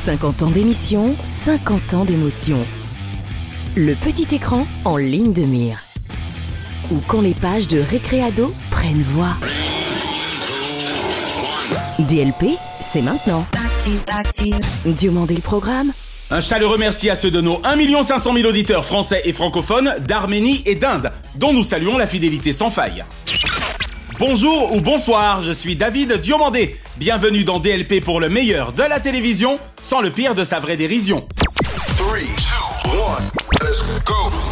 50 ans d'émission, 50 ans d'émotion. Le petit écran en ligne de mire. Ou quand les pages de Récréado prennent voix. DLP, c'est maintenant. Diomandé le programme Un chaleureux merci à ceux de nos 1 500 000 auditeurs français et francophones d'Arménie et d'Inde, dont nous saluons la fidélité sans faille. Bonjour ou bonsoir, je suis David Diomandé. Bienvenue dans DLP pour le meilleur de la télévision, sans le pire de sa vraie dérision.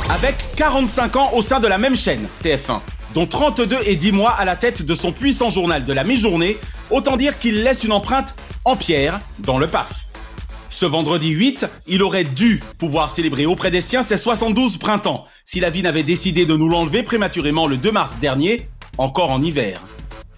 Avec 45 ans au sein de la même chaîne, TF1, dont 32 et 10 mois à la tête de son puissant journal de la mi-journée, autant dire qu'il laisse une empreinte en pierre dans le PAF. Ce vendredi 8, il aurait dû pouvoir célébrer auprès des siens ses 72 printemps, si la vie n'avait décidé de nous l'enlever prématurément le 2 mars dernier, encore en hiver.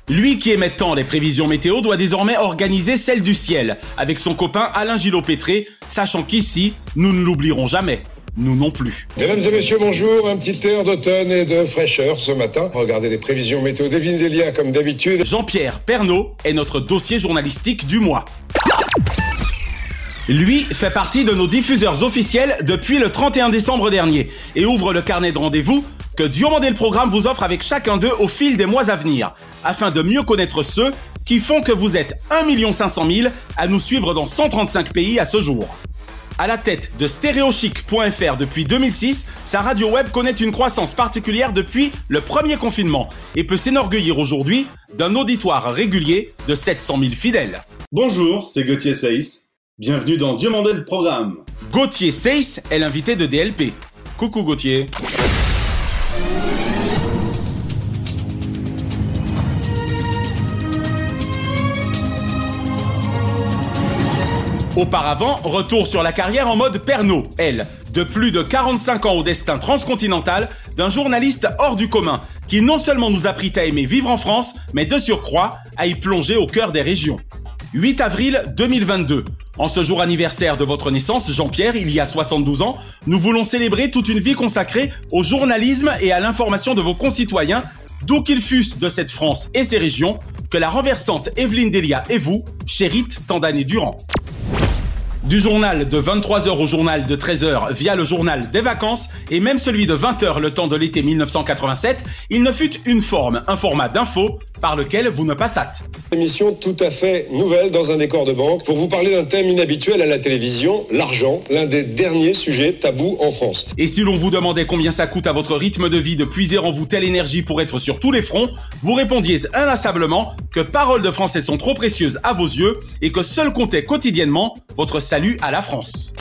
Lui qui émet tant les prévisions météo doit désormais organiser celle du ciel avec son copain Alain Gillot-Pétré, sachant qu'ici, nous ne l'oublierons jamais. Nous non plus. Mesdames et messieurs, bonjour. Un petit air d'automne et de fraîcheur ce matin. Regardez les prévisions météo d'Evin Delia comme d'habitude. Jean-Pierre Pernaud est notre dossier journalistique du mois. Lui fait partie de nos diffuseurs officiels depuis le 31 décembre dernier et ouvre le carnet de rendez-vous que Diomandé le programme vous offre avec chacun d'eux au fil des mois à venir, afin de mieux connaître ceux qui font que vous êtes 1 500 000 à nous suivre dans 135 pays à ce jour. À la tête de stéréochic.fr depuis 2006, sa radio web connaît une croissance particulière depuis le premier confinement et peut s'enorgueillir aujourd'hui d'un auditoire régulier de 700 000 fidèles. Bonjour, c'est Gauthier Seyss. Bienvenue dans Dieu le programme. Gauthier Seyss est l'invité de DLP. Coucou Gauthier. Auparavant, retour sur la carrière en mode Pernod, elle, de plus de 45 ans au destin transcontinental d'un journaliste hors du commun, qui non seulement nous a appris à aimer vivre en France, mais de surcroît à y plonger au cœur des régions. 8 avril 2022. En ce jour anniversaire de votre naissance, Jean-Pierre, il y a 72 ans, nous voulons célébrer toute une vie consacrée au journalisme et à l'information de vos concitoyens, d'où qu'ils fussent de cette France et ses régions, que la renversante Evelyne Delia et vous chéritent tant d'années durant. Du journal de 23h au journal de 13h via le journal des vacances et même celui de 20h le temps de l'été 1987, il ne fut une forme, un format d'info par lequel vous ne passâtes. Émission tout à fait nouvelle dans un décor de banque pour vous parler d'un thème inhabituel à la télévision, l'argent, l'un des derniers sujets tabous en France. Et si l'on vous demandait combien ça coûte à votre rythme de vie de puiser en vous telle énergie pour être sur tous les fronts, vous répondiez inlassablement que paroles de français sont trop précieuses à vos yeux et que seul comptait quotidiennement votre salut à la France.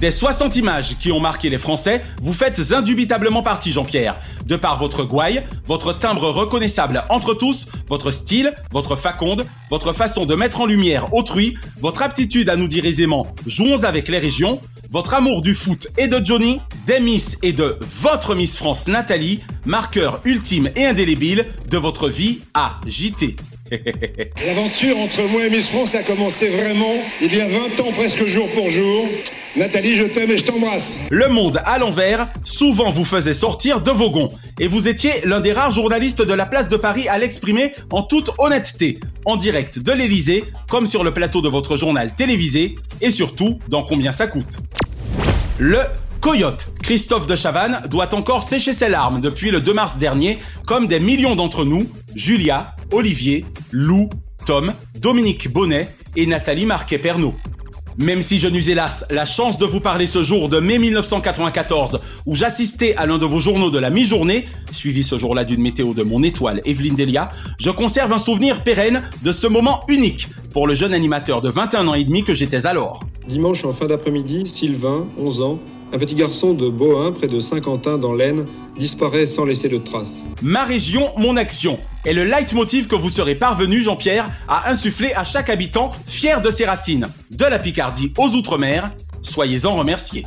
Des 60 images qui ont marqué les Français, vous faites indubitablement partie, Jean-Pierre. De par votre gouaille, votre timbre reconnaissable entre tous, votre style, votre faconde, votre façon de mettre en lumière autrui, votre aptitude à nous dire aisément jouons avec les régions, votre amour du foot et de Johnny, des Miss et de votre Miss France Nathalie, marqueur ultime et indélébile de votre vie à JT. L'aventure entre moi et Miss France a commencé vraiment il y a 20 ans presque jour pour jour. Nathalie, je t'aime et je t'embrasse. Le monde à l'envers, souvent vous faisait sortir de vos gonds. Et vous étiez l'un des rares journalistes de la place de Paris à l'exprimer en toute honnêteté, en direct de l'Elysée, comme sur le plateau de votre journal télévisé, et surtout dans combien ça coûte. Le Coyote, Christophe de Chavannes, doit encore sécher ses larmes depuis le 2 mars dernier, comme des millions d'entre nous, Julia, Olivier, Lou, Tom, Dominique Bonnet et Nathalie Marquet-Pernot. Même si je n'eus hélas la chance de vous parler ce jour de mai 1994, où j'assistais à l'un de vos journaux de la mi-journée, suivi ce jour-là d'une météo de mon étoile Evelyne Delia, je conserve un souvenir pérenne de ce moment unique pour le jeune animateur de 21 ans et demi que j'étais alors. Dimanche en fin d'après-midi, Sylvain, 11 ans, un petit garçon de Bohain, près de Saint-Quentin dans l'Aisne, disparaît sans laisser de traces. Ma région, mon action est le leitmotiv que vous serez parvenu, Jean-Pierre, à insuffler à chaque habitant fier de ses racines, de la Picardie aux Outre-mer. Soyez-en remerciés.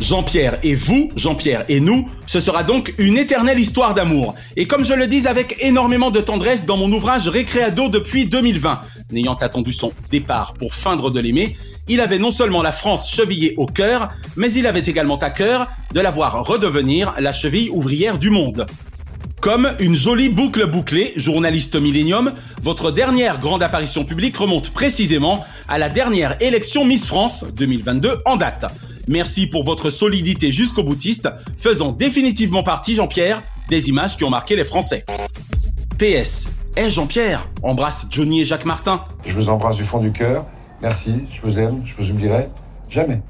Jean-Pierre et vous, Jean-Pierre et nous, ce sera donc une éternelle histoire d'amour. Et comme je le dis avec énormément de tendresse dans mon ouvrage Récréado depuis 2020, n'ayant attendu son départ pour feindre de l'aimer, il avait non seulement la France chevillée au cœur, mais il avait également à cœur de la voir redevenir la cheville ouvrière du monde. Comme une jolie boucle bouclée, journaliste Millennium, votre dernière grande apparition publique remonte précisément à la dernière élection Miss France 2022 en date. Merci pour votre solidité jusqu'au boutiste, faisant définitivement partie, Jean-Pierre, des images qui ont marqué les Français. PS. Eh Jean-Pierre, embrasse Johnny et Jacques Martin. Je vous embrasse du fond du cœur. Merci, je vous aime, je vous oublierai jamais.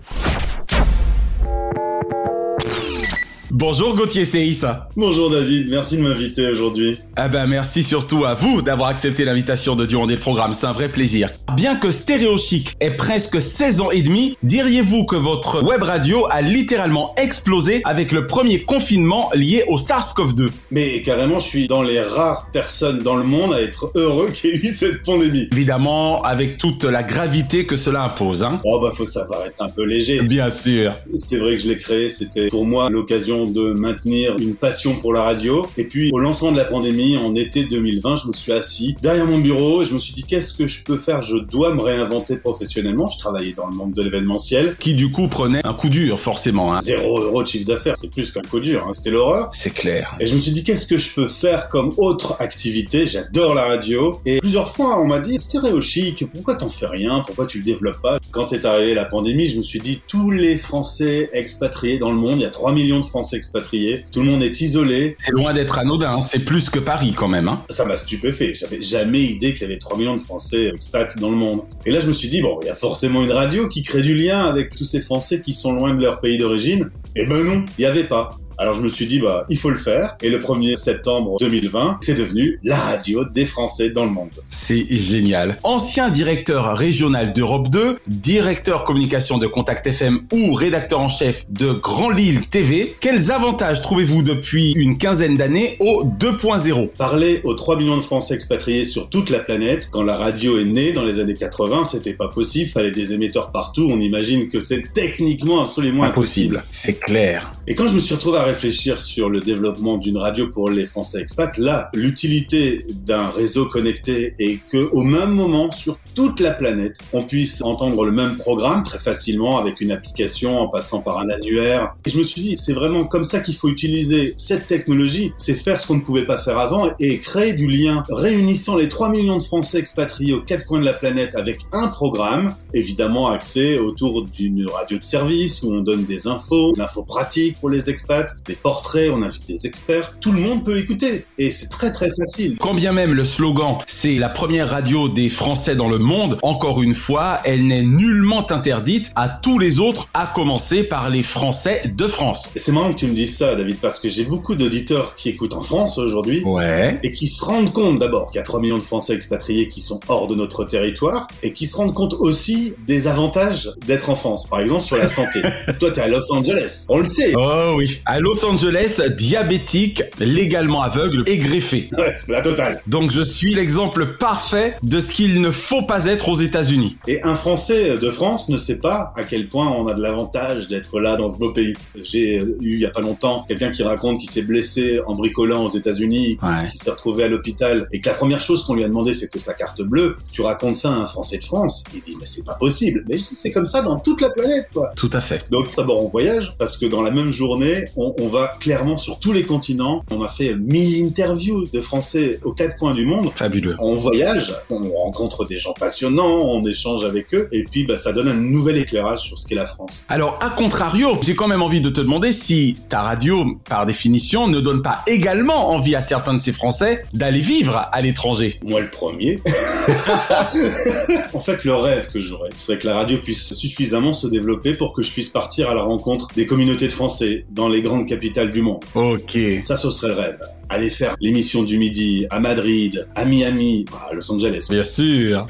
Bonjour Gauthier Seissa. Bonjour David, merci de m'inviter aujourd'hui. Ah ben merci surtout à vous d'avoir accepté l'invitation de Durand des Programmes, c'est un vrai plaisir. Bien que Stéréo Chic ait presque 16 ans et demi, diriez-vous que votre web radio a littéralement explosé avec le premier confinement lié au SARS-CoV-2 Mais carrément, je suis dans les rares personnes dans le monde à être heureux qu'il y ait eu cette pandémie. Évidemment, avec toute la gravité que cela impose, hein Oh bah faut savoir être un peu léger. Bien sûr. C'est vrai que je l'ai créé, c'était pour moi l'occasion de maintenir une passion pour la radio. Et puis au lancement de la pandémie, en été 2020, je me suis assis derrière mon bureau et je me suis dit qu'est-ce que je peux faire? Je dois me réinventer professionnellement. Je travaillais dans le monde de l'événementiel. Qui du coup prenait un coup dur forcément. Hein. Zéro euro de chiffre d'affaires, c'est plus qu'un coup dur, hein. c'était l'horreur. C'est clair. Et je me suis dit qu'est-ce que je peux faire comme autre activité? J'adore la radio. Et plusieurs fois on m'a dit stéréo chic, pourquoi t'en fais rien? Pourquoi tu le développes pas? Quand est arrivée la pandémie, je me suis dit tous les Français expatriés dans le monde, il y a 3 millions de Français expatriés, tout le monde est isolé. C'est loin d'être anodin, hein. c'est plus que Paris quand même. Hein. Ça m'a stupéfait. J'avais jamais idée qu'il y avait 3 millions de Français expats dans le monde. Et là, je me suis dit, bon, il y a forcément une radio qui crée du lien avec tous ces Français qui sont loin de leur pays d'origine. Et ben non, il y avait pas. Alors je me suis dit, bah, il faut le faire. Et le 1er septembre 2020, c'est devenu la radio des Français dans le monde. C'est génial. Ancien directeur régional d'Europe 2, directeur communication de Contact FM ou rédacteur en chef de Grand Lille TV, quels avantages trouvez-vous depuis une quinzaine d'années au 2.0 Parler aux 3 millions de Français expatriés sur toute la planète, quand la radio est née dans les années 80, c'était pas possible, fallait des émetteurs partout, on imagine que c'est techniquement absolument impossible. C'est clair. Et quand je me suis retrouvé à réfléchir sur le développement d'une radio pour les Français expats, là, l'utilité d'un réseau connecté est que au même moment, sur toute la planète, on puisse entendre le même programme très facilement avec une application en passant par un annuaire. Et je me suis dit, c'est vraiment comme ça qu'il faut utiliser cette technologie, c'est faire ce qu'on ne pouvait pas faire avant et créer du lien réunissant les 3 millions de Français expatriés aux quatre coins de la planète avec un programme, évidemment axé autour d'une radio de service où on donne des infos, l'info pratique pour les expats, des portraits, on invite des experts, tout le monde peut l'écouter et c'est très très facile. Quand bien même le slogan c'est la première radio des Français dans le monde, encore une fois, elle n'est nullement interdite à tous les autres, à commencer par les Français de France. Et c'est marrant que tu me dises ça, David, parce que j'ai beaucoup d'auditeurs qui écoutent en France aujourd'hui Ouais. et qui se rendent compte d'abord qu'il y a 3 millions de Français expatriés qui sont hors de notre territoire et qui se rendent compte aussi des avantages d'être en France. Par exemple, sur la santé. Toi, t'es à Los Angeles. On le sait. Oh oui. À Los Angeles, diabétique, légalement aveugle et greffé. Ouais, la totale. Donc je suis l'exemple parfait de ce qu'il ne faut pas être aux États-Unis. Et un Français de France ne sait pas à quel point on a de l'avantage d'être là dans ce beau pays. J'ai eu il y a pas longtemps quelqu'un qui raconte qu'il s'est blessé en bricolant aux États-Unis, Ouais. qui s'est retrouvé à l'hôpital et que la première chose qu'on lui a demandé c'était sa carte bleue. Tu racontes ça à un Français de France, il dit mais c'est pas possible. Mais c'est comme ça dans toute la planète quoi. Tout à fait. Donc d'abord on voyage parce que dans la même journée on, on va clairement sur tous les continents. On a fait 1000 interviews de Français aux quatre coins du monde. Fabuleux. On voyage, on rencontre des gens passionnants, on échange avec eux, et puis bah, ça donne un nouvel éclairage sur ce qu'est la France. Alors, à contrario, j'ai quand même envie de te demander si ta radio, par définition, ne donne pas également envie à certains de ces Français d'aller vivre à l'étranger. Moi le premier. en fait, le rêve que j'aurais, c'est que la radio puisse suffisamment se développer pour que je puisse partir à la rencontre des communautés de Français dans les grandes capitales du monde. Ok. Ça, ce serait le rêve. Aller faire l'émission du midi à Madrid, à Miami, à Los Angeles. Bien sûr.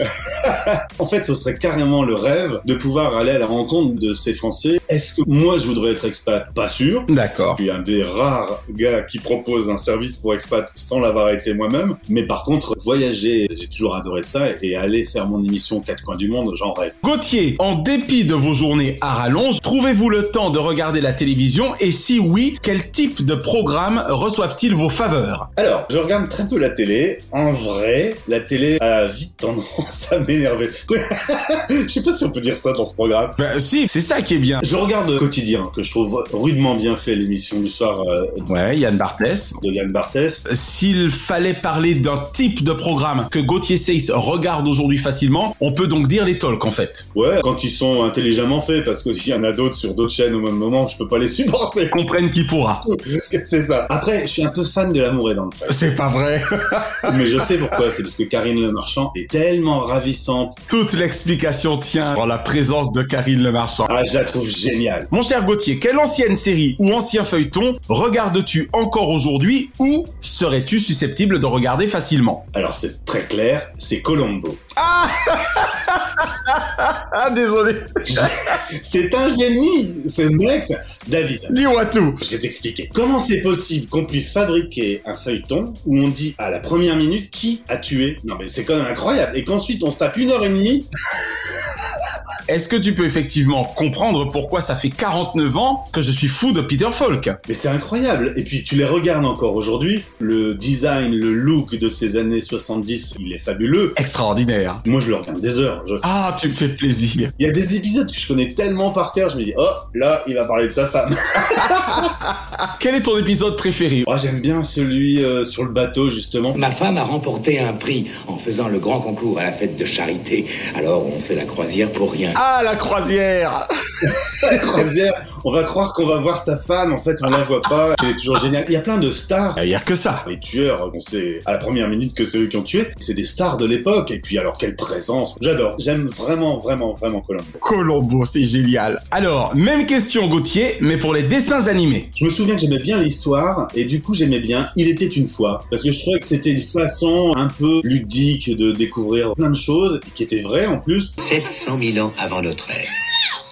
en fait, ce serait carrément le rêve de pouvoir aller à la rencontre de ces Français. Est-ce que moi je voudrais être expat? Pas sûr. D'accord. Je suis un des rares gars qui propose un service pour expat sans l'avoir été moi-même. Mais par contre, voyager, j'ai toujours adoré ça et aller faire mon émission quatre coins du monde, j'en rêve. Gauthier, en dépit de vos journées à rallonge, trouvez-vous le temps de regarder la télévision? Et si oui, quel type de programme reçoivent-ils vos Alors, je regarde très peu la télé. En vrai, la télé a vite tendance à m'énerver. je sais pas si on peut dire ça dans ce programme. Ben si, c'est ça qui est bien. Je regarde quotidien, que je trouve rudement bien fait l'émission du soir euh, Ouais, Yann Barthès. de Yann Barthès. S'il fallait parler d'un type de programme que Gauthier Seyss regarde aujourd'hui facilement, on peut donc dire les talks en fait. Ouais, quand ils sont intelligemment faits, parce qu'il y en a d'autres sur d'autres chaînes au même moment, je peux pas les supporter. Comprenne qui pourra. c'est ça. Après, je suis un peu fan de l'amour et dans le pré. C'est pas vrai. Mais je sais pourquoi. C'est parce que Karine Le Marchand est tellement ravissante. Toute l'explication tient en la présence de Karine Le Marchand. Ah, je la trouve géniale. Mon cher Gauthier, quelle ancienne série ou ancien feuilleton regardes-tu encore aujourd'hui ou serais-tu susceptible de regarder facilement? Alors, c'est très clair, c'est Colombo. Ah désolé. C'est un génie, ce mec. David, Dis-moi tout. je vais t'expliquer. Comment c'est possible qu'on puisse fabriquer un feuilleton où on dit à la première minute qui a tué? Non mais c'est quand même incroyable. Et qu'ensuite on se tape une heure et demie. Est-ce que tu peux effectivement comprendre pourquoi ça fait 49 ans que je suis fou de Peter Falk? Mais c'est incroyable. Et puis tu les regardes encore aujourd'hui. Le design, le look de ces années 70, il est fabuleux. Extraordinaire. Moi je le regarde des heures. Je- Ah, tu me fais plaisir. Il y a des épisodes que je connais tellement par cœur, je me dis, oh, là, il va parler de sa femme. Quel est ton épisode préféré? Moi, j'aime bien celui euh, sur le bateau, justement. Ma femme a remporté un prix en faisant le grand concours à la fête de charité. Alors on fait la croisière pour rien. Ah, la croisière La croisière, on va croire qu'on va voir sa femme, en fait, on la voit pas. Elle est toujours géniale. Il y a plein de stars. Il y a que ça. Les tueurs, on sait à la première minute que c'est eux qui ont tué. C'est des stars de l'époque. Et puis, alors, quelle présence. J'adore. J'aime vraiment, vraiment, vraiment Colombo. Colombo, c'est génial. Alors, même question Gauthier, mais pour les dessins animés. Je me souviens que j'aimais bien l'histoire et du coup j'aimais bien Il était une fois parce que je trouvais que c'était une façon un peu ludique de découvrir plein de choses qui étaient vraies en plus. 700 000 ans avant notre ère.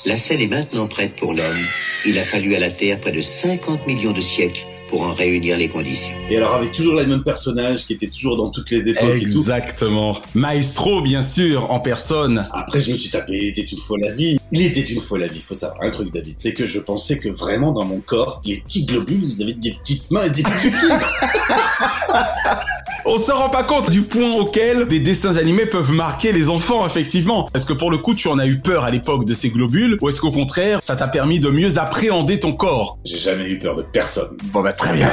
La scène est maintenant prête pour l'homme. Il a fallu à la Terre près de 50 millions de siècles pour en réunir les conditions. Et alors avec toujours les mêmes personnages qui étaient toujours dans toutes les époques et tout. Exactement. Maestro, bien sûr, en personne. Après je me suis tapé Il était une fois la vie. Il était une fois la vie. Faut savoir un truc David, c'est que je pensais que vraiment dans mon corps les petits globules ils avaient des petites mains et des petits pieds. On se rend pas compte du point auquel des dessins animés peuvent marquer les enfants, effectivement. Est-ce que pour le coup, tu en as eu peur à l'époque de ces globules, ou est-ce qu'au contraire, ça t'a permis de mieux appréhender ton corps? J'ai jamais eu peur de personne. Bon bah très bien.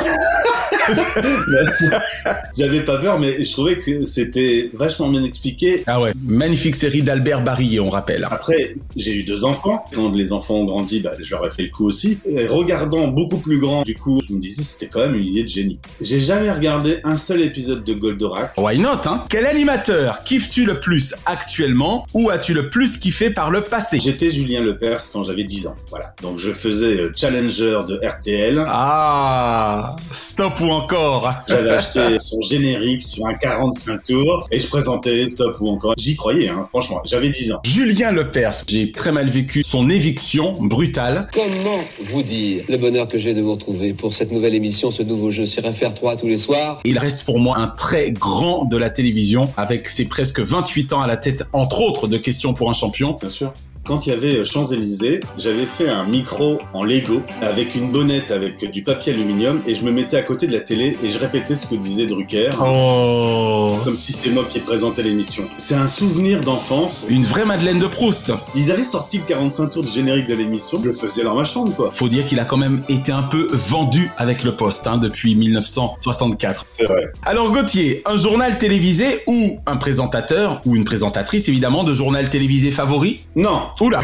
J'avais pas peur mais je trouvais que c'était vachement bien expliqué Ah ouais, magnifique série d'Albert Barillet, on rappelle. Après, j'ai eu deux enfants. Quand les enfants ont grandi, bah, je leur ai fait le coup aussi. Et regardant beaucoup plus grand, du coup, je me disais c'était quand même une idée de génie. J'ai jamais regardé un seul épisode de Goldorak. Why not, hein? Quel animateur kiffes-tu le plus actuellement, ou as-tu le plus kiffé par le passé? J'étais Julien Lepers quand j'avais 10 ans. Voilà. Donc je faisais euh, Challenger de RTL. Ah, stop ou encore J'avais acheté son générique sur un 45 tours et je présentais Stop ou encore. J'y croyais, hein, franchement. J'avais 10 ans. Julien Lepers, j'ai très mal vécu son éviction brutale. Comment vous dire le bonheur que j'ai de vous retrouver pour cette nouvelle émission, ce nouveau jeu sur FR3 tous les soirs? Il reste pour moi un très grand de la télévision, avec ses presque 28 ans à la tête, entre autres, de questions pour un champion. Bien sûr. Quand il y avait Champs-Élysées, j'avais fait un micro en Lego avec une bonnette avec du papier aluminium et je me mettais à côté de la télé et je répétais ce que disait Drucker. Oh Comme si c'est moi qui présentais l'émission. C'est un souvenir d'enfance. Une vraie Madeleine de Proust Ils avaient sorti le 45 tours du générique de l'émission. Je le faisais dans ma chambre, quoi. Faut dire qu'il a quand même été un peu vendu avec le poste hein, depuis 1964. C'est vrai. Alors Gauthier, un journal télévisé ou un présentateur ou une présentatrice évidemment de journal télévisé favori? Non. Oula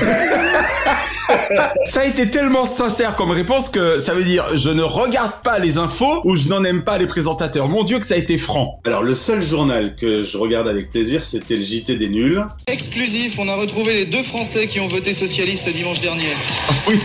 Ça a été tellement sincère comme réponse que ça veut dire je ne regarde pas les infos ou je n'en aime pas les présentateurs. Mon dieu que ça a été franc. Alors le seul journal que je regarde avec plaisir, c'était le JT des nuls. Exclusif, on a retrouvé les deux Français qui ont voté socialiste dimanche dernier. Oui.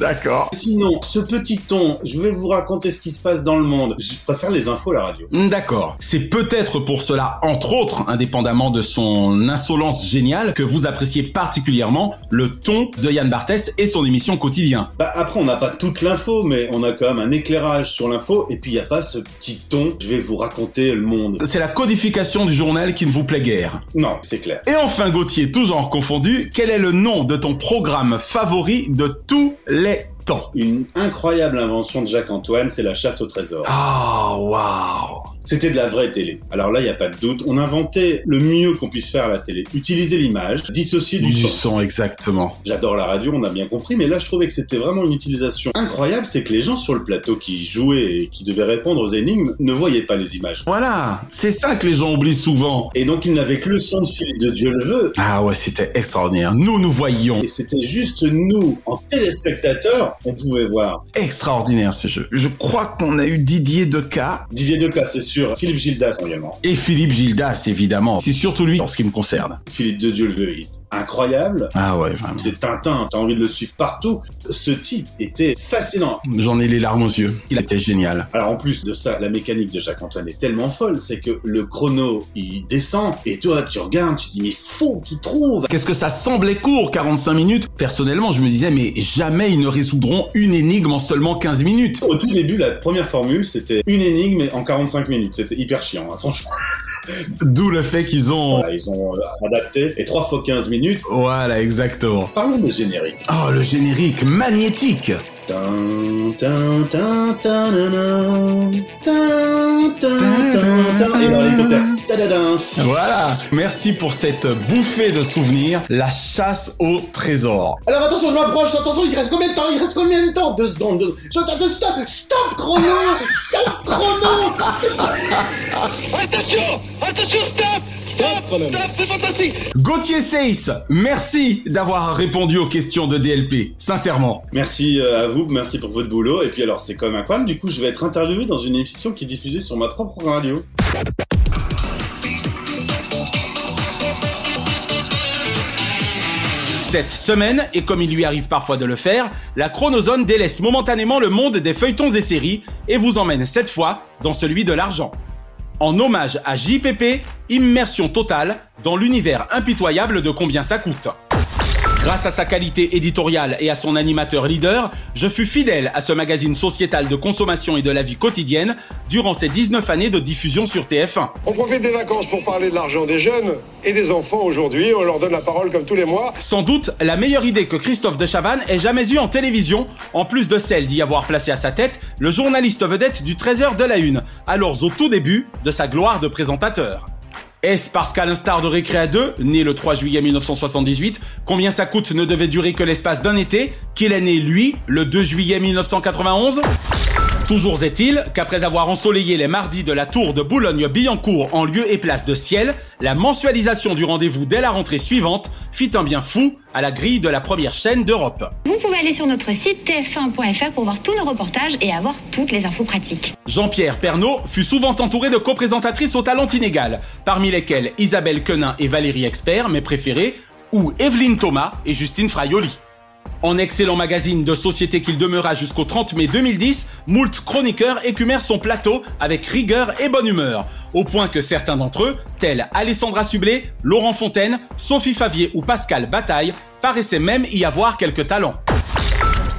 D'accord. Sinon, ce petit ton, je vais vous raconter ce qui se passe dans le monde. Je préfère les infos à la radio. D'accord. C'est peut-être pour cela, entre autres, indépendamment de son insolence géniale, que vous appréciez particulièrement le ton de Yann Barthès et son émission quotidien. Bah après, on n'a pas toute l'info, mais on a quand même un éclairage sur l'info, et puis il n'y a pas ce petit ton, je vais vous raconter le monde. C'est la codification du journal qui ne vous plaît guère. Non, c'est clair. Et enfin Gauthier, tout genre confondu, quel est le nom de ton programme favori de tous les temps Une incroyable invention de Jacques-Antoine, c'est la chasse au trésor. Ah, waouh C'était de la vraie télé. Alors là, il n'y a pas de doute, on inventait le mieux qu'on puisse faire à la télé. Utiliser l'image, dissocier du, Du son. son, exactement. J'adore la radio, on a bien compris, mais là je trouvais que c'était vraiment une utilisation incroyable, c'est que les gens sur le plateau qui jouaient et qui devaient répondre aux énigmes ne voyaient pas les images. Voilà, c'est ça que les gens oublient souvent. Et donc ils n'avaient que le son de Philippe de Dieu le veut. Ah ouais, c'était extraordinaire. Nous, nous voyions. Et c'était juste nous, en téléspectateurs, on pouvait voir. Extraordinaire ce jeu. Je crois qu'on a eu Didier Deca Didier Decas, c'est sûr. Philippe Gildas également. et Philippe Gildas, évidemment. C'est surtout lui en ce qui me concerne. Philippe de Dieu le incroyable. Ah ouais, vraiment. C'est Tintin, t'as envie de le suivre partout. Ce type était fascinant. J'en ai les larmes aux yeux. Il était génial. Alors en plus de ça, la mécanique de Jacques-Antoine est tellement folle, c'est que le chrono, il descend, et toi, tu regardes, tu te dis, mais fou qu'il trouve Qu'est-ce que ça semblait court, 45 minutes? Personnellement, je me disais, mais jamais ils ne résoudront une énigme en seulement 15 minutes. Au tout début, la première formule, c'était une énigme en 45 minutes. C'était hyper chiant, hein, franchement. D'où le fait qu'ils ont... Voilà, ils ont euh, adapté, et 3 fois 15 minutes. Voilà, exactement. Parlons des génériques. Oh, le générique magnétique. Et l'hélicoptère. Voilà. Merci pour cette bouffée de souvenirs, la chasse au trésor. Alors attention, je m'approche, attention, il reste combien de temps? Il reste combien de temps? Deux secondes, deux secondes. Stop, stop, chrono Stop, chrono. Attention Attention, stop Stop Stop, c'est fantastique. Gauthier Seyss, merci d'avoir répondu aux questions de DLP, sincèrement. Merci euh, à vous, merci pour votre boulot. Et puis alors, c'est quand même incroyable, du coup, je vais être interviewé dans une émission qui est diffusée sur ma propre radio. Cette semaine, et comme il lui arrive parfois de le faire, la chronozone délaisse momentanément le monde des feuilletons et séries et vous emmène cette fois dans celui de l'argent. En hommage à JPP, immersion totale dans l'univers impitoyable de combien ça coûte. Grâce à sa qualité éditoriale et à son animateur leader, je fus fidèle à ce magazine sociétal de consommation et de la vie quotidienne durant ces 19 années de diffusion sur TF1. On profite des vacances pour parler de l'argent des jeunes et des enfants aujourd'hui. On leur donne la parole comme tous les mois. Sans doute la meilleure idée que Christophe de Chavannes ait jamais eue en télévision, en plus de celle d'y avoir placé à sa tête le journaliste vedette du 13h de la Une, alors au tout début de sa gloire de présentateur. Est-ce parce qu'à l'instar de Récréa 2, né le 3 juillet 1978, combien ça coûte ne devait durer que l'espace d'un été, qu'il est né, lui, le 2 juillet 1991 Toujours est-il qu'après avoir ensoleillé les mardis de la tour de Boulogne-Billancourt en lieu et place de ciel, la mensualisation du rendez-vous dès la rentrée suivante fit un bien fou à la grille de la première chaîne d'Europe. Vous pouvez aller sur notre site tf1.fr pour voir tous nos reportages et avoir toutes les infos pratiques. Jean-Pierre Pernaud fut souvent entouré de coprésentatrices au talent inégal, parmi lesquelles Isabelle Quenin et Valérie Expert, mes préférées, ou Evelyne Thomas et Justine Fraioli. En excellent magazine de société qu'il demeura jusqu'au 30 mai 2010, moult chroniqueurs écumèrent son plateau avec rigueur et bonne humeur, au point que certains d'entre eux, tels Alessandra Sublet, Laurent Fontaine, Sophie Favier ou Pascal Bataille, paraissaient même y avoir quelques talents.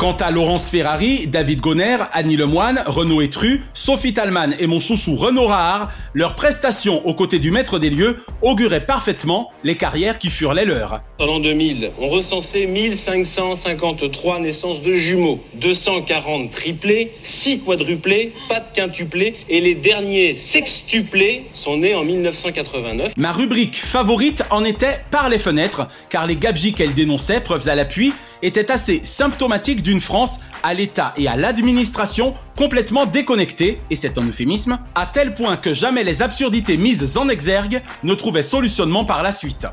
Quant à Laurence Ferrari, David Gonner, Annie Lemoine, Renaud Etru, Sophie Talman et mon chouchou Renaud Rahar, leurs prestations aux côtés du maître des lieux auguraient parfaitement les carrières qui furent les leurs. En l'an 2000, on recensait 1553 naissances de jumeaux, 240 triplés, 6 quadruplés, pas de quintuplés, et les derniers sextuplés sont nés en 1989. Ma rubrique favorite en était par les fenêtres, car les gabegies qu'elle dénonçait, preuves à l'appui, étaient assez symptomatiques d'une France à l'État et à l'administration complètement déconnectée, et c'est un euphémisme, à tel point que jamais les absurdités mises en exergue ne trouvaient solutionnement par la suite.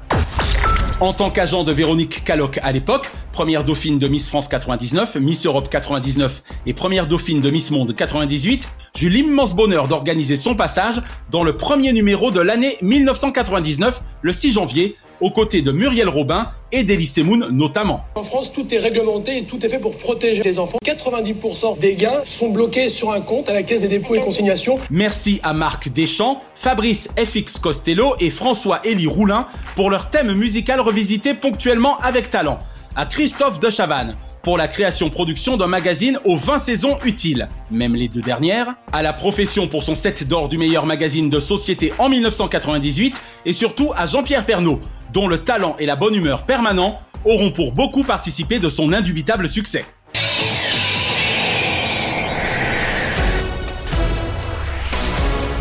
En tant qu'agent de Véronique Caloc à l'époque, première dauphine de Miss France 99, Miss Europe 99 et première dauphine de Miss Monde 98, j'eus l'immense bonheur d'organiser son passage dans le premier numéro de l'année 1999, le 6 janvier, aux côtés de Muriel Robin et d'Elie Semoun notamment. En France, tout est réglementé et tout est fait pour protéger les enfants. 90% des gains sont bloqués sur un compte à la Caisse des dépôts et consignations. Merci à Marc Deschamps, Fabrice FX Costello et François-Élie Roulin pour leur thème musical revisité ponctuellement avec talent. À Christophe de Chavannes pour la création-production d'un magazine aux 20 saisons utiles, même les deux dernières, à la profession pour son set d'or du meilleur magazine de société en 1998, et surtout à Jean-Pierre Pernaud, dont le talent et la bonne humeur permanent auront pour beaucoup participé de son indubitable succès.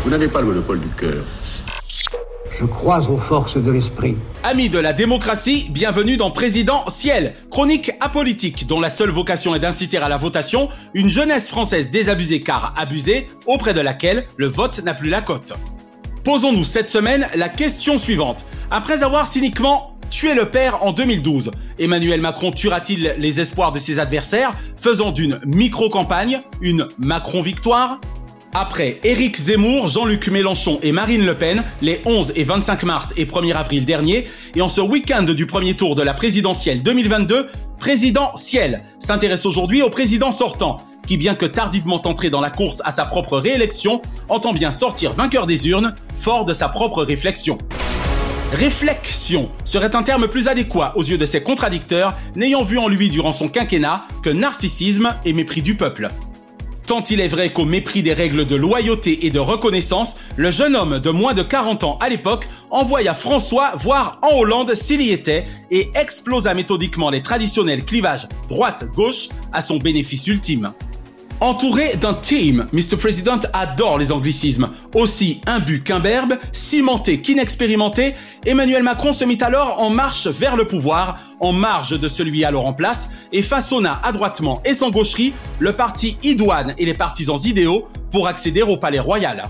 Vous n'avez pas le monopole du cœur. Je crois aux forces de l'esprit. Amis de la démocratie, bienvenue dans Président Ciel, chronique apolitique dont la seule vocation est d'inciter à la votation une jeunesse française désabusée car abusée, auprès de laquelle le vote n'a plus la cote. Posons-nous cette semaine la question suivante. Après avoir cyniquement tué le père en 2012, Emmanuel Macron tuera-t-il les espoirs de ses adversaires, faisant d'une micro-campagne une Macron-victoire? Après Éric Zemmour, Jean-Luc Mélenchon et Marine Le Pen, les 11 et 25 mars et 1er avril dernier, et en ce week-end du premier tour de la présidentielle 2022, Président Ciel s'intéresse aujourd'hui au président sortant, qui bien que tardivement entré dans la course à sa propre réélection, entend bien sortir vainqueur des urnes, fort de sa propre réflexion. Réflexion serait un terme plus adéquat aux yeux de ses contradicteurs, n'ayant vu en lui durant son quinquennat que narcissisme et mépris du peuple. Tant il est vrai qu'au mépris des règles de loyauté et de reconnaissance, le jeune homme de moins de 40 ans à l'époque envoya François voir en Hollande s'il y était et explosa méthodiquement les traditionnels clivages droite-gauche à son bénéfice ultime. Entouré d'un team, Mr. President adore les anglicismes. Aussi imbu qu'imberbe, cimenté qu'inexpérimenté, Emmanuel Macron se mit alors en marche vers le pouvoir, en marge de celui alors en place, et façonna adroitement et sans gaucherie le parti idoine et les partisans idéaux pour accéder au palais royal.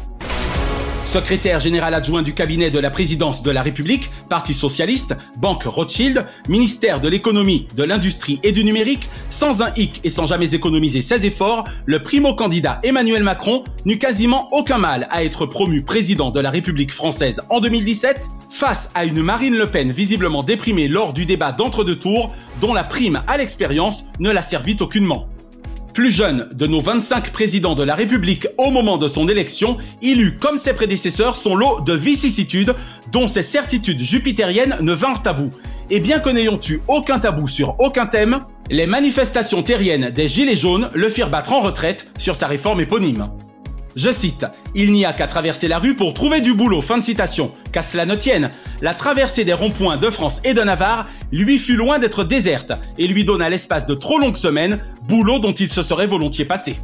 Secrétaire général adjoint du cabinet de la présidence de la République, Parti socialiste, Banque Rothschild, ministère de l'économie, de l'industrie et du numérique, sans un hic et sans jamais économiser ses efforts, le primo-candidat Emmanuel Macron n'eut quasiment aucun mal à être promu président de la République française en 2017, face à une Marine Le Pen visiblement déprimée lors du débat d'entre-deux tours, dont la prime à l'expérience ne la servit aucunement plus jeune de nos 25 présidents de la République au moment de son élection, il eut, comme ses prédécesseurs, son lot de vicissitudes dont ses certitudes jupitériennes ne vinrent à. Et bien que n'ayant eu aucun tabou sur aucun thème, les manifestations terriennes des Gilets jaunes le firent battre en retraite sur sa réforme éponyme. Je cite, Il n'y a qu'à traverser la rue pour trouver du boulot. Fin de citation. Qu'à cela ne tienne, la traversée des ronds-points de France et de Navarre lui fut loin d'être déserte et lui donna l'espace de trop longues semaines, boulot dont il se serait volontiers passé.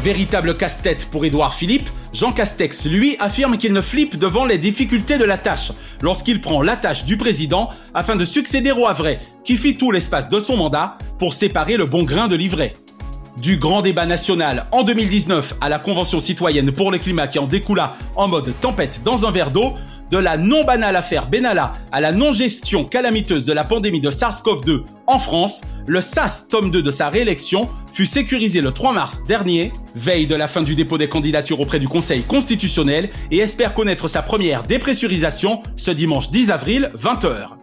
Véritable casse-tête pour Édouard Philippe, Jean Castex, lui, affirme qu'il ne flippe devant les difficultés de la tâche lorsqu'il prend la tâche du président afin de succéder au Havre, qui fit tout l'espace de son mandat pour séparer le bon grain de l'ivraie. Du grand débat national en 2019 à la Convention citoyenne pour le climat qui en découla en mode tempête dans un verre d'eau, de la non banale affaire Benalla à la non-gestion calamiteuse de la pandémie de SARS-CoV-2 en France, le SAS tome 2 de sa réélection fut sécurisé le 3 mars dernier, veille de la fin du dépôt des candidatures auprès du Conseil constitutionnel et espère connaître sa première dépressurisation ce dimanche 10 avril 20h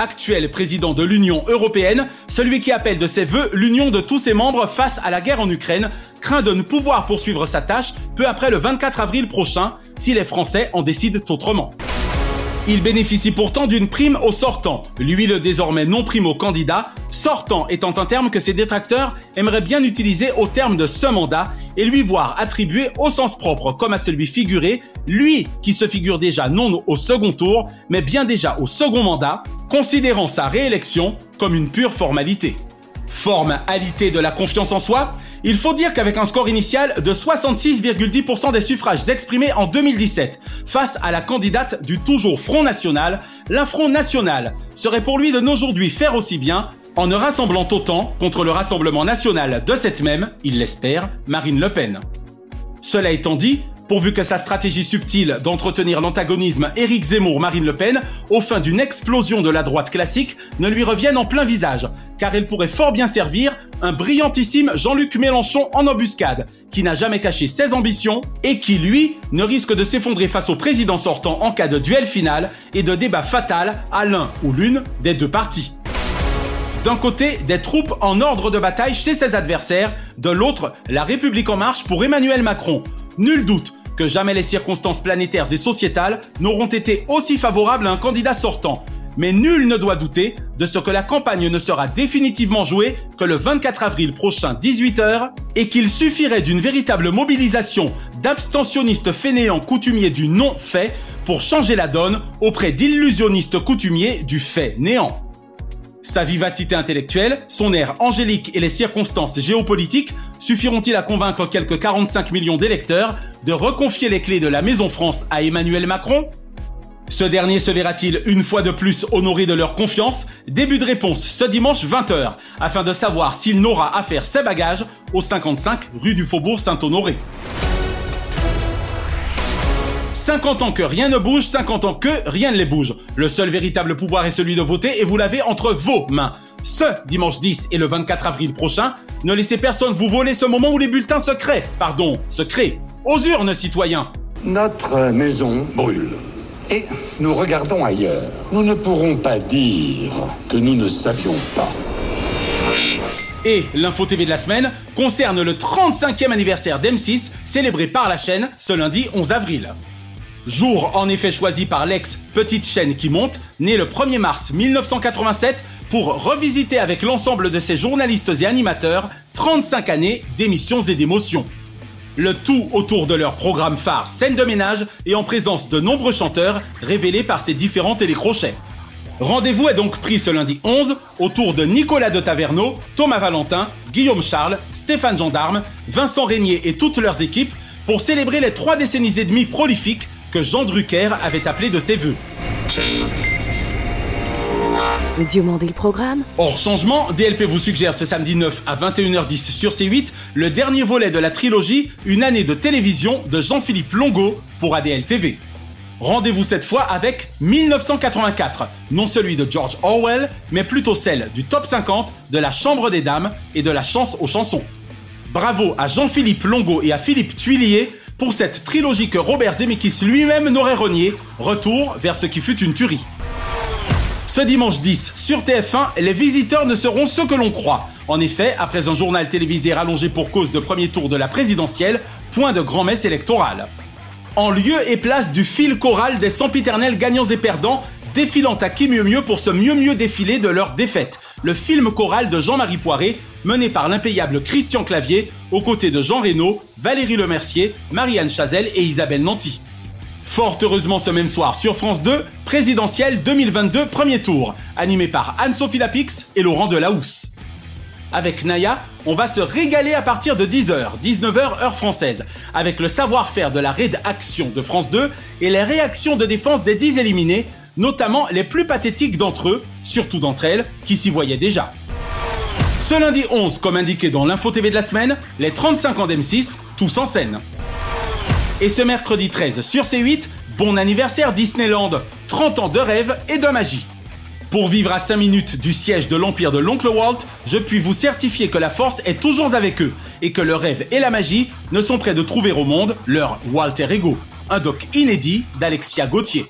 actuel président de l'Union européenne, celui qui appelle de ses voeux l'union de tous ses membres face à la guerre en Ukraine, craint de ne pouvoir poursuivre sa tâche peu après le 24 avril prochain si les Français en décident autrement. Il bénéficie pourtant d'une prime au sortant, lui le désormais non primo candidat, sortant étant un terme que ses détracteurs aimeraient bien utiliser au terme de ce mandat et lui voir attribué au sens propre comme à celui figuré, lui qui se figure déjà non au second tour, mais bien déjà au second mandat, considérant sa réélection comme une pure formalité. Formalité de la confiance en soi, il faut dire qu'avec un score initial de 66,10% des suffrages exprimés en 2017 face à la candidate du toujours Front National, l'infront national serait pour lui de n'aujourd'hui faire aussi bien en ne rassemblant autant contre le Rassemblement national de cette même, il l'espère, Marine Le Pen. Cela étant dit, pourvu que sa stratégie subtile d'entretenir l'antagonisme Éric Zemmour-Marine Le Pen au fin d'une explosion de la droite classique ne lui revienne en plein visage, car elle pourrait fort bien servir un brillantissime Jean-Luc Mélenchon en embuscade, qui n'a jamais caché ses ambitions et qui, lui, ne risque de s'effondrer face au président sortant en cas de duel final et de débat fatal à l'un ou l'une des deux parties. D'un côté, des troupes en ordre de bataille chez ses adversaires, de l'autre, la République en marche pour Emmanuel Macron. Nul doute que jamais les circonstances planétaires et sociétales n'auront été aussi favorables à un candidat sortant. Mais nul ne doit douter de ce que la campagne ne sera définitivement jouée que le 24 avril prochain 18h et qu'il suffirait d'une véritable mobilisation d'abstentionnistes fainéants coutumiers du non fait pour changer la donne auprès d'illusionnistes coutumiers du fait néant. Sa vivacité intellectuelle, son air angélique et les circonstances géopolitiques suffiront-ils à convaincre quelques 45 millions d'électeurs de reconfier les clés de la Maison France à Emmanuel Macron? Ce dernier se verra-t-il une fois de plus honoré de leur confiance? Début de réponse ce dimanche 20h, afin de savoir s'il n'aura à faire ses bagages au 55 rue du Faubourg Saint-Honoré. 50 ans que rien ne bouge, 50 ans que rien ne les bouge. Le seul véritable pouvoir est celui de voter et vous l'avez entre vos mains. Ce dimanche 10 et le 24 avril prochain, ne laissez personne vous voler ce moment où les bulletins se créent, pardon, se créent. Aux urnes, citoyens Notre maison brûle. Et nous regardons ailleurs. Nous ne pourrons pas dire que nous ne savions pas. Et l'info TV de la semaine concerne le 35e anniversaire d'M6, célébré par la chaîne ce lundi 11 avril. Jour en effet choisi par l'ex Petite chaîne qui monte, né le 1er mars 1987, pour revisiter avec l'ensemble de ses journalistes et animateurs 35 années d'émissions et d'émotions. Le tout autour de leur programme phare Scène de ménage et en présence de nombreux chanteurs révélés par ces différents télécrochets. Rendez-vous est donc pris ce lundi 11 autour de Nicolas de Taverneau, Thomas Valentin, Guillaume Charles, Stéphane Gendarme, Vincent Régnier et toutes leurs équipes pour célébrer les trois décennies et demie prolifiques que Jean Drucker avait appelé de ses voeux. Diomandé le programme Hors changement, DLP vous suggère ce samedi 9 à 21h10 sur C8 le dernier volet de la trilogie Une année de télévision de Jean-Philippe Longo pour ADL TV. Rendez-vous cette fois avec 1984, non celui de George Orwell, mais plutôt celle du top 50 de la Chambre des Dames et de la Chance aux chansons. Bravo à Jean-Philippe Longo et à Philippe Tuillier pour cette trilogie que Robert Zemeckis lui-même n'aurait renié, retour vers ce qui fut une tuerie. Ce dimanche 10, sur TF1, les visiteurs ne seront ceux que l'on croit. En effet, après un journal télévisé rallongé pour cause de premier tour de la présidentielle, point de grand-messe électorale. En lieu et place du fil choral des sempiternels gagnants et perdants, défilant à qui mieux mieux pour ce mieux mieux défilé de leur défaite. Le film choral de Jean-Marie Poiré, mené par l'impayable Christian Clavier, aux côtés de Jean Reno, Valérie Lemercier, Marianne Chazelle et Isabelle Nanty. Fort heureusement ce même soir sur France 2, présidentielle 2022 premier tour, animé par Anne-Sophie Lapix et Laurent Delahousse. Avec Naya, on va se régaler à partir de 10h, 19h heure française, avec le savoir-faire de la rédaction de France 2 et les réactions de défense des 10 éliminés, notamment les plus pathétiques d'entre eux, surtout d'entre elles, qui s'y voyaient déjà. Ce lundi 11, comme indiqué dans l'info TV de la semaine, les 35 ans d'M6, tous en scène. Et ce mercredi 13 sur C8, bon anniversaire Disneyland, 30 ans de rêve et de magie. Pour vivre à 5 minutes du siège de l'empire de l'oncle Walt, je puis vous certifier que la force est toujours avec eux et que le rêve et la magie ne sont prêts de trouver au monde leur Walter Ego, un doc inédit d'Alexia Gauthier.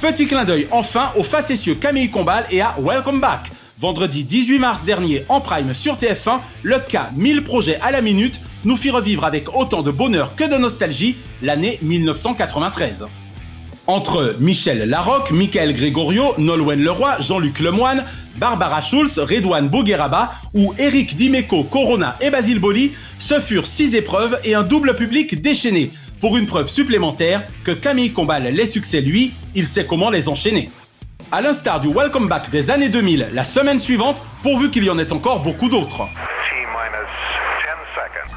Petit clin d'œil enfin aux facétieux Camille Combal et à Welcome Back. Vendredi 18 mars dernier en prime sur TF1, le cas 1000 projets à la minute nous fit revivre avec autant de bonheur que de nostalgie l'année 1993. Entre Michel Larocque, Michael Gregorio, Nolwenn Leroy, Jean-Luc Lemoine, Barbara Schulz, Redouane Bougueraba ou Eric Dimeco, Corona et Basile Boli, ce furent six épreuves et un double public déchaîné. Pour une preuve supplémentaire que Camille Combal les succès lui, il sait comment les enchaîner. À l'instar du Welcome Back des années 2000 la semaine suivante, pourvu qu'il y en ait encore beaucoup d'autres.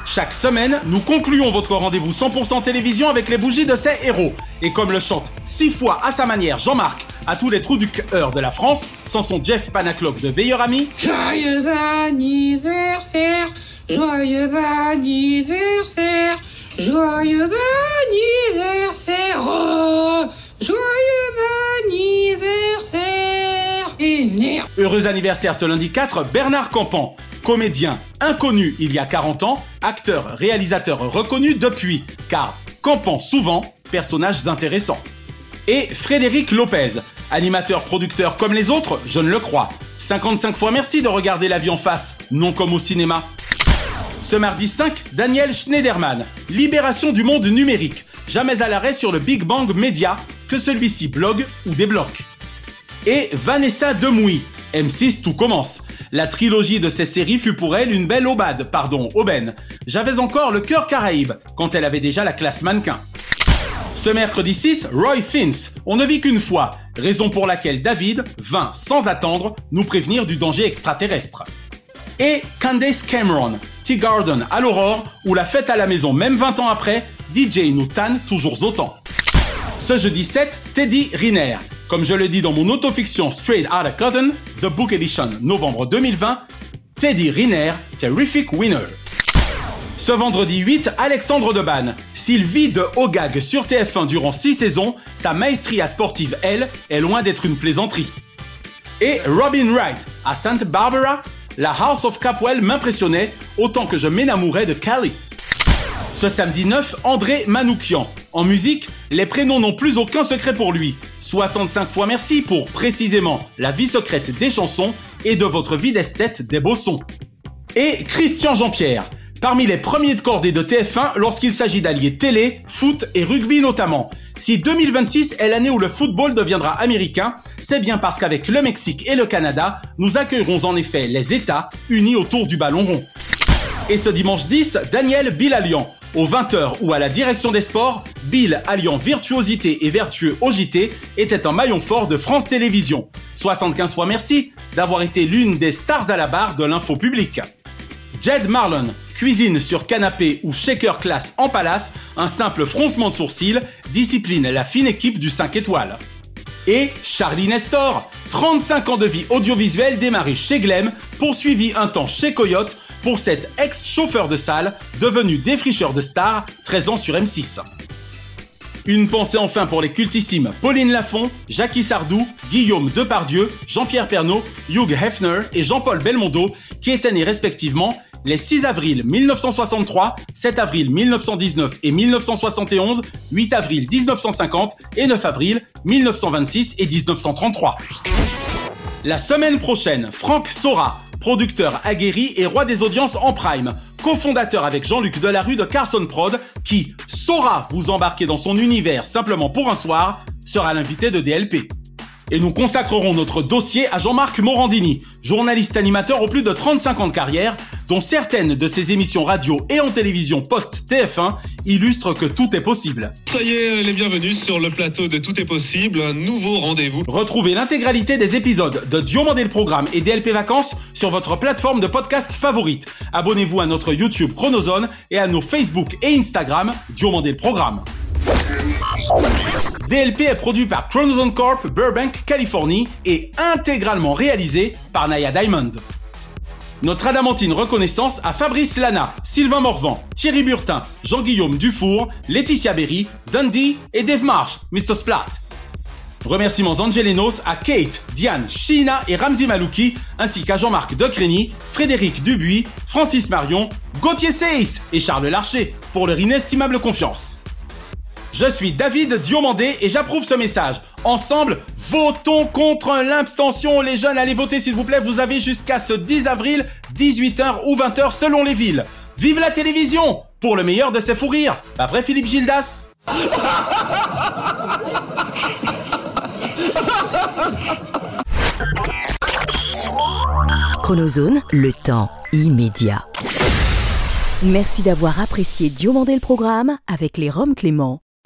Chaque semaine, nous concluons votre rendez-vous 100% télévision avec les bougies de ces héros. Et comme le chante six fois à sa manière Jean-Marc à tous les trous du cœur de la France, sans son Jeff Panaclock de Veilleur Ami. Joyeux anniversaire, joyeux anniversaire, Joyeux anniversaire Joyeux anniversaire Heureux anniversaire ce lundi 4, Bernard Campan, comédien inconnu il y a 40 ans, acteur, réalisateur reconnu depuis, car Campan souvent, personnages intéressants. Et Frédéric Lopez, animateur, producteur comme les autres, je ne le crois. 55 fois merci de regarder la vie en face, non comme au cinéma. Ce mardi 5, Daniel Schneiderman, Libération du monde numérique, jamais à l'arrêt sur le Big Bang Media, que celui-ci blogue ou débloque. Et Vanessa Demouy, M6 Tout commence. La trilogie de ces séries fut pour elle une belle aubade, pardon, aubaine. J'avais encore le cœur caraïbe, quand elle avait déjà la classe mannequin. Ce mercredi 6, Roy Fins, on ne vit qu'une fois, raison pour laquelle David vint, sans attendre, nous prévenir du danger extraterrestre. Et Candace Cameron, Tea Garden à l'aurore, ou la fête à la maison même 20 ans après, DJ nous tanne toujours autant. Ce jeudi 7, Teddy Riner. Comme je le dis dans mon autofiction Straight Outta Cotton, The Book Edition, novembre 2020, Teddy Riner, Terrific Winner. Ce vendredi 8, Alexandre Debanne. S'il vit de haut gag sur TF1 durant 6 saisons, sa maestria sportive, elle, est loin d'être une plaisanterie. Et Robin Wright, à Santa Barbara, la House of Capwell m'impressionnait autant que je m'énamourais de Kelly. Ce samedi 9, André Manoukian. En musique, les prénoms n'ont plus aucun secret pour lui. 65 fois merci pour précisément la vie secrète des chansons et de votre vie d'esthète des beaux sons. Et Christian Jean-Pierre, parmi les premiers de cordée de TF1 lorsqu'il s'agit d'allier télé, foot et rugby notamment. Si 2026 est l'année où le football deviendra américain, c'est bien parce qu'avec le Mexique et le Canada, nous accueillerons en effet les États unis autour du ballon rond. Et ce dimanche 10, Daniel Bilalian. Aux 20h ou à la direction des sports, Bill alliant virtuosité et vertueux au JT était un maillon fort de France Télévisions. 75 fois merci d'avoir été l'une des stars à la barre de l'info publique. Jed Marlon, cuisine sur canapé ou shaker classe en palace, un simple froncement de sourcils discipline la fine équipe du 5 étoiles. Et Charlie Nestor, 35 ans de vie audiovisuelle démarré chez Glem, poursuivi un temps chez Coyote pour cet ex-chauffeur de salle devenu défricheur de stars 13 ans sur M6. Une pensée enfin pour les cultissimes Pauline Lafont, Jackie Sardou, Guillaume Depardieu, Jean-Pierre Pernaud, Hugh Hefner et Jean-Paul Belmondo qui étaient nés respectivement les 6 avril 1963, 7 avril 1919 et 1971, 8 avril 1950 et 9 avril 1926 et 1933. La semaine prochaine, Franck Sora, producteur aguerri et roi des audiences en prime, cofondateur avec Jean-Luc Delarue de Carson Prod, qui saura vous embarquer dans son univers simplement pour un soir, sera l'invité de DLP. Et nous consacrerons notre dossier à Jean-Marc Morandini, journaliste animateur aux plus de 35 ans de carrière, dont certaines de ses émissions radio et en télévision post-TF1 illustrent que tout est possible. Soyez les bienvenus sur le plateau de Tout est possible, un nouveau rendez-vous. Retrouvez l'intégralité des épisodes de Diomandé le Programme et DLP Vacances sur votre plateforme de podcast favorite. Abonnez-vous à notre YouTube Chronozone et à nos Facebook et Instagram Diomandé le Programme. DLP est produit par Chronozone Corp, Burbank, Californie et intégralement réalisé par Naya Diamond. Notre adamantine reconnaissance à Fabrice Lana, Sylvain Morvan, Thierry Burtin, Jean-Guillaume Dufour, Laetitia Berry, Dundee et Dave Marsh, Mr. Splat. Remerciements angelenos à Kate, Diane, Sheena et Ramzi Malouki, ainsi qu'à Jean-Marc Decreny, Frédéric Dubuis, Francis Marion, Gauthier Seyss et Charles Larcher pour leur inestimable confiance. Je suis David Diomandé et j'approuve ce message. Ensemble, votons contre l'abstention. Les jeunes, allez voter s'il vous plaît. Vous avez jusqu'à ce 10 avril, 18h ou 20h selon les villes. Vive la télévision Pour le meilleur de ses fous rires. Pas vrai Philippe Gildas? Chronozone, le temps immédiat. Merci d'avoir apprécié Diomandé le programme avec les Roms Clément.